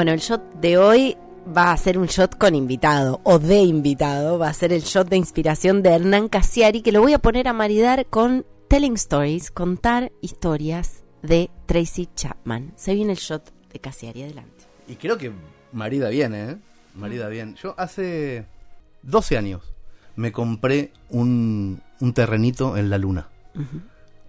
Bueno, el shot de hoy va a ser un shot con invitado o de invitado. Va a ser el shot de inspiración de Hernán Casiari que lo voy a poner a maridar con Telling Stories, contar historias de Tracy Chapman. Se viene el shot de Casiari, adelante. Y creo que marida bien, ¿eh? Marida bien. Yo hace 12 años me compré un, un terrenito en la luna.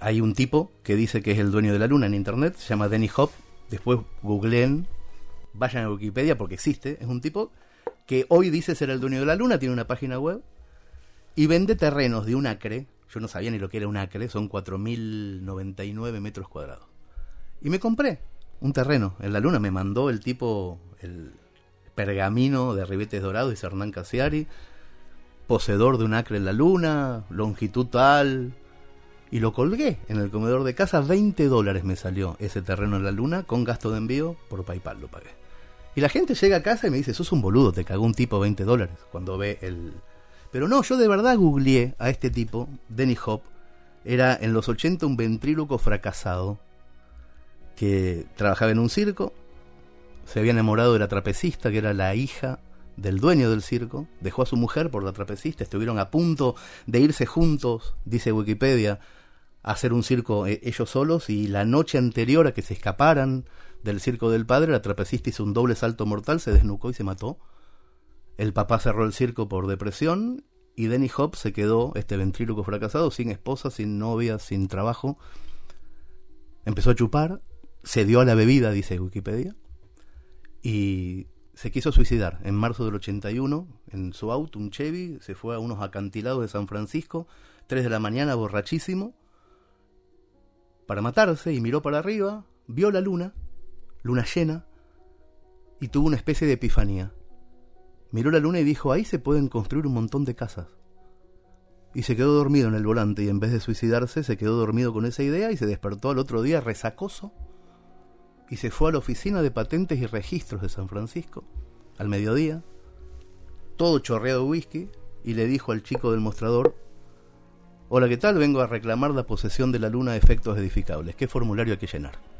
Hay un tipo que dice que es el dueño de la luna en internet, se llama Denny Hop. Después googleen vayan a Wikipedia porque existe, es un tipo que hoy dice ser el dueño de la luna, tiene una página web y vende terrenos de un acre, yo no sabía ni lo que era un acre, son 4.099 metros cuadrados. Y me compré un terreno en la luna, me mandó el tipo el pergamino de ribetes dorados, dice Hernán Casiari, poseedor de un acre en la luna, longitud tal, y lo colgué en el comedor de casa. 20 dólares me salió ese terreno en la luna con gasto de envío por PayPal lo pagué. Y la gente llega a casa y me dice, sos un boludo, te cagó un tipo 20 dólares cuando ve el... Pero no, yo de verdad googleé a este tipo, Denny Hop, era en los 80 un ventríloco fracasado que trabajaba en un circo, se había enamorado de la trapecista que era la hija del dueño del circo, dejó a su mujer por la trapecista, estuvieron a punto de irse juntos, dice Wikipedia, a hacer un circo eh, ellos solos y la noche anterior a que se escaparan del circo del padre, la trapecista hizo un doble salto mortal, se desnucó y se mató. El papá cerró el circo por depresión y Denny Hop se quedó, este ventríloco fracasado, sin esposa, sin novia, sin trabajo. Empezó a chupar, se dio a la bebida, dice Wikipedia, y se quiso suicidar en marzo del 81 en su auto, un Chevy, se fue a unos acantilados de San Francisco, 3 de la mañana, borrachísimo, para matarse y miró para arriba, vio la luna luna llena, y tuvo una especie de epifanía. Miró la luna y dijo, ahí se pueden construir un montón de casas. Y se quedó dormido en el volante y en vez de suicidarse se quedó dormido con esa idea y se despertó al otro día resacoso y se fue a la oficina de patentes y registros de San Francisco al mediodía, todo chorreado de whisky, y le dijo al chico del mostrador, Hola, ¿qué tal? Vengo a reclamar la posesión de la luna de efectos edificables. ¿Qué formulario hay que llenar?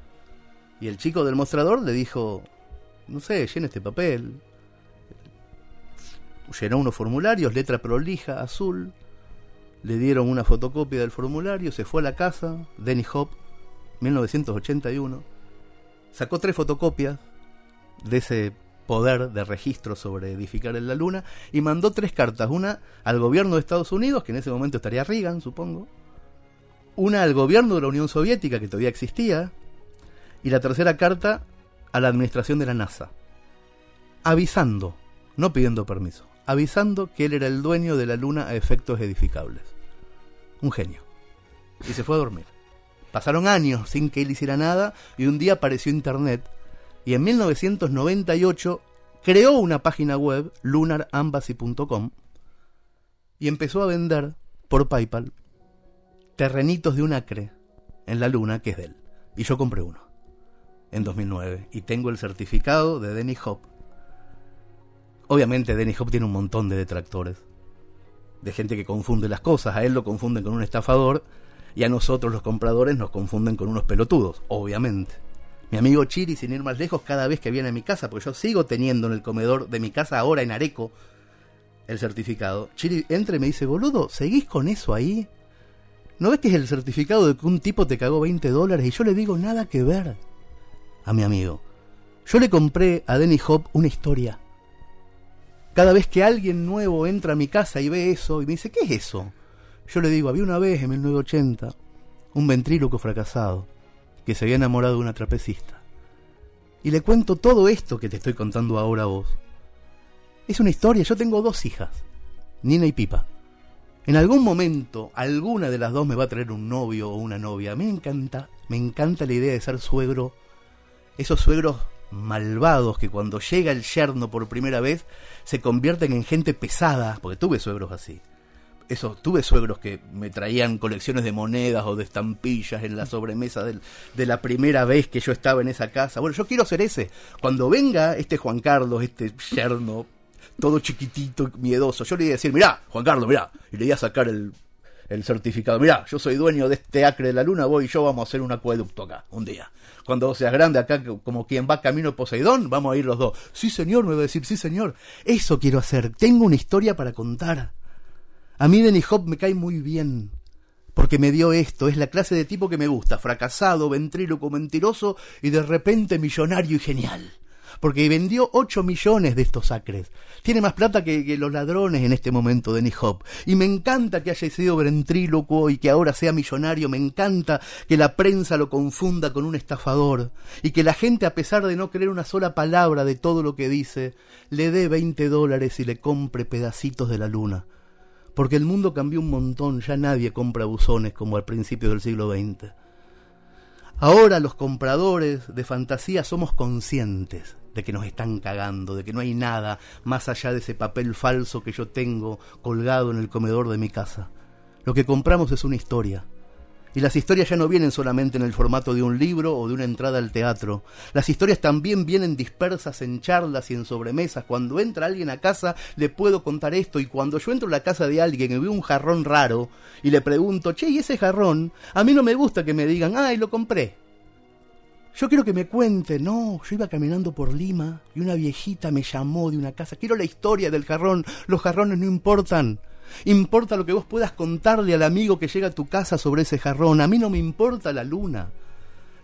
Y el chico del mostrador le dijo, no sé, llena este papel. Llenó unos formularios, letra prolija, azul. Le dieron una fotocopia del formulario, se fue a la casa, Denny Hop, 1981. Sacó tres fotocopias de ese poder de registro sobre edificar en la luna y mandó tres cartas, una al gobierno de Estados Unidos, que en ese momento estaría Reagan, supongo, una al gobierno de la Unión Soviética, que todavía existía, y la tercera carta a la administración de la NASA, avisando, no pidiendo permiso, avisando que él era el dueño de la luna a efectos edificables. Un genio. Y se fue a dormir. Pasaron años sin que él hiciera nada y un día apareció Internet y en 1998 creó una página web, lunarambassy.com, y empezó a vender por PayPal terrenitos de un acre en la luna que es de él. Y yo compré uno en 2009 y tengo el certificado de Denny Hop. Obviamente Denny Hop tiene un montón de detractores, de gente que confunde las cosas, a él lo confunden con un estafador y a nosotros los compradores nos confunden con unos pelotudos, obviamente. Mi amigo Chiri, sin ir más lejos, cada vez que viene a mi casa, porque yo sigo teniendo en el comedor de mi casa ahora en Areco el certificado, Chiri entra y me dice, boludo, ¿seguís con eso ahí? ¿No ves que es el certificado de que un tipo te cagó 20 dólares? Y yo le digo, nada que ver a mi amigo. Yo le compré a Denny Hop una historia. Cada vez que alguien nuevo entra a mi casa y ve eso y me dice, ¿qué es eso? Yo le digo, había una vez en 1980 un ventríloco fracasado que se había enamorado de una trapecista. Y le cuento todo esto que te estoy contando ahora a vos. Es una historia, yo tengo dos hijas, Nina y Pipa. En algún momento, alguna de las dos me va a traer un novio o una novia. A mí me encanta, me encanta la idea de ser suegro esos suegros malvados que cuando llega el yerno por primera vez se convierten en gente pesada, porque tuve suegros así. Eso, tuve suegros que me traían colecciones de monedas o de estampillas en la sobremesa de la primera vez que yo estaba en esa casa. Bueno, yo quiero ser ese. Cuando venga este Juan Carlos, este yerno, todo chiquitito, miedoso, yo le iba a decir, mirá, Juan Carlos, mirá, y le iba a sacar el, el certificado. Mirá, yo soy dueño de este acre de la luna, voy y yo vamos a hacer un acueducto acá, un día. Cuando seas grande acá, como quien va camino Poseidón, vamos a ir los dos. Sí, señor, me va a decir, sí, señor. Eso quiero hacer. Tengo una historia para contar. A mí Denny Hop me cae muy bien. Porque me dio esto, es la clase de tipo que me gusta, fracasado, ventríloco, mentiroso y de repente millonario y genial porque vendió 8 millones de estos acres. Tiene más plata que, los ladrones en este momento, Denny Hop. Y me encanta que haya sido ventrílocuo y que ahora sea millonario. Me encanta que la prensa lo confunda con un estafador. Y que la gente, a pesar de no creer una sola palabra de todo lo que dice, le dé 20 dólares y le compre pedacitos de la luna. Porque el mundo cambió un montón, ya nadie compra buzones como al principio del siglo XX. Ahora los compradores de fantasía somos conscientes de que nos están cagando, de que no hay nada más allá de ese papel falso que yo tengo colgado en el comedor de mi casa. Lo que compramos es una historia. Y las historias ya no vienen solamente en el formato de un libro o de una entrada al teatro. Las historias también vienen dispersas en charlas y en sobremesas. Cuando entra alguien a casa le puedo contar esto y cuando yo entro a la casa de alguien y veo un jarrón raro y le pregunto, che, ¿y ese jarrón? A mí no me gusta que me digan, ay, lo compré. Yo quiero que me cuente, no, yo iba caminando por Lima y una viejita me llamó de una casa. Quiero la historia del jarrón, los jarrones no importan. Importa lo que vos puedas contarle al amigo que llega a tu casa sobre ese jarrón. A mí no me importa la luna.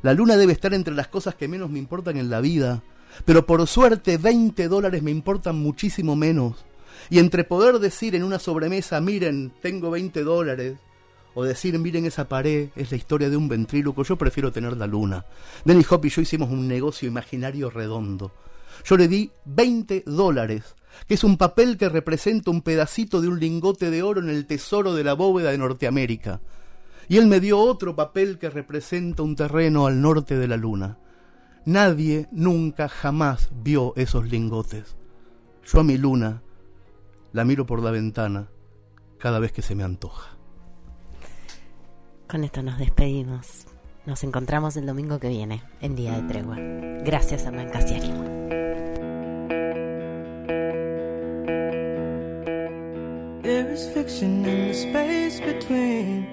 La luna debe estar entre las cosas que menos me importan en la vida. Pero por suerte 20 dólares me importan muchísimo menos. Y entre poder decir en una sobremesa, miren, tengo 20 dólares, o decir, miren esa pared, es la historia de un ventríloco, yo prefiero tener la luna. Denny Hop y yo hicimos un negocio imaginario redondo. Yo le di 20 dólares, que es un papel que representa un pedacito de un lingote de oro en el tesoro de la bóveda de Norteamérica. Y él me dio otro papel que representa un terreno al norte de la luna. Nadie nunca jamás vio esos lingotes. Yo a mi luna la miro por la ventana cada vez que se me antoja. Con esto nos despedimos. Nos encontramos el domingo que viene, en Día de Tregua. Gracias, Hernán Casiari. There is fiction in the space between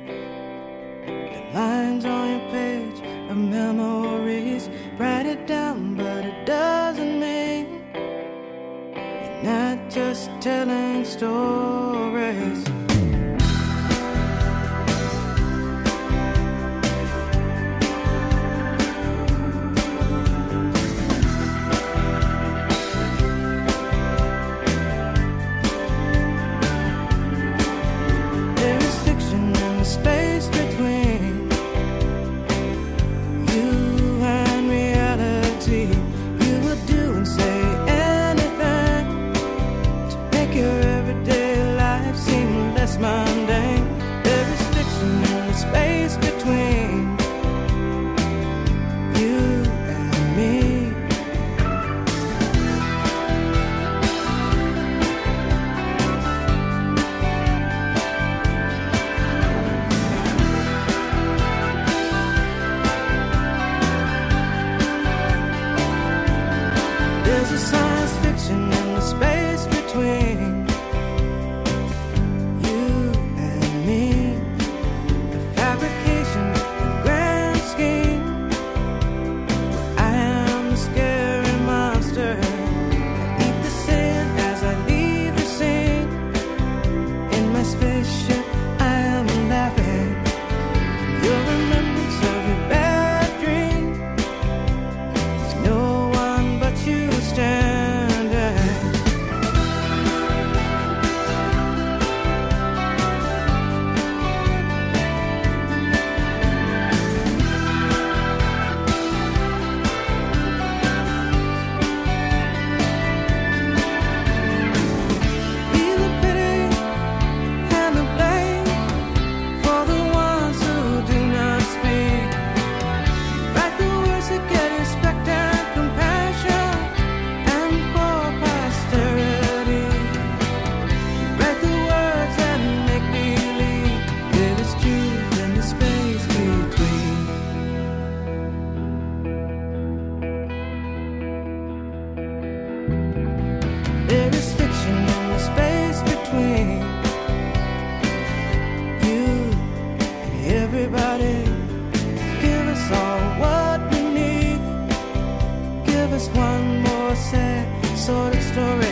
the lines on your page of memories. Write it down, but it doesn't mean you're not just telling stories. sort of story.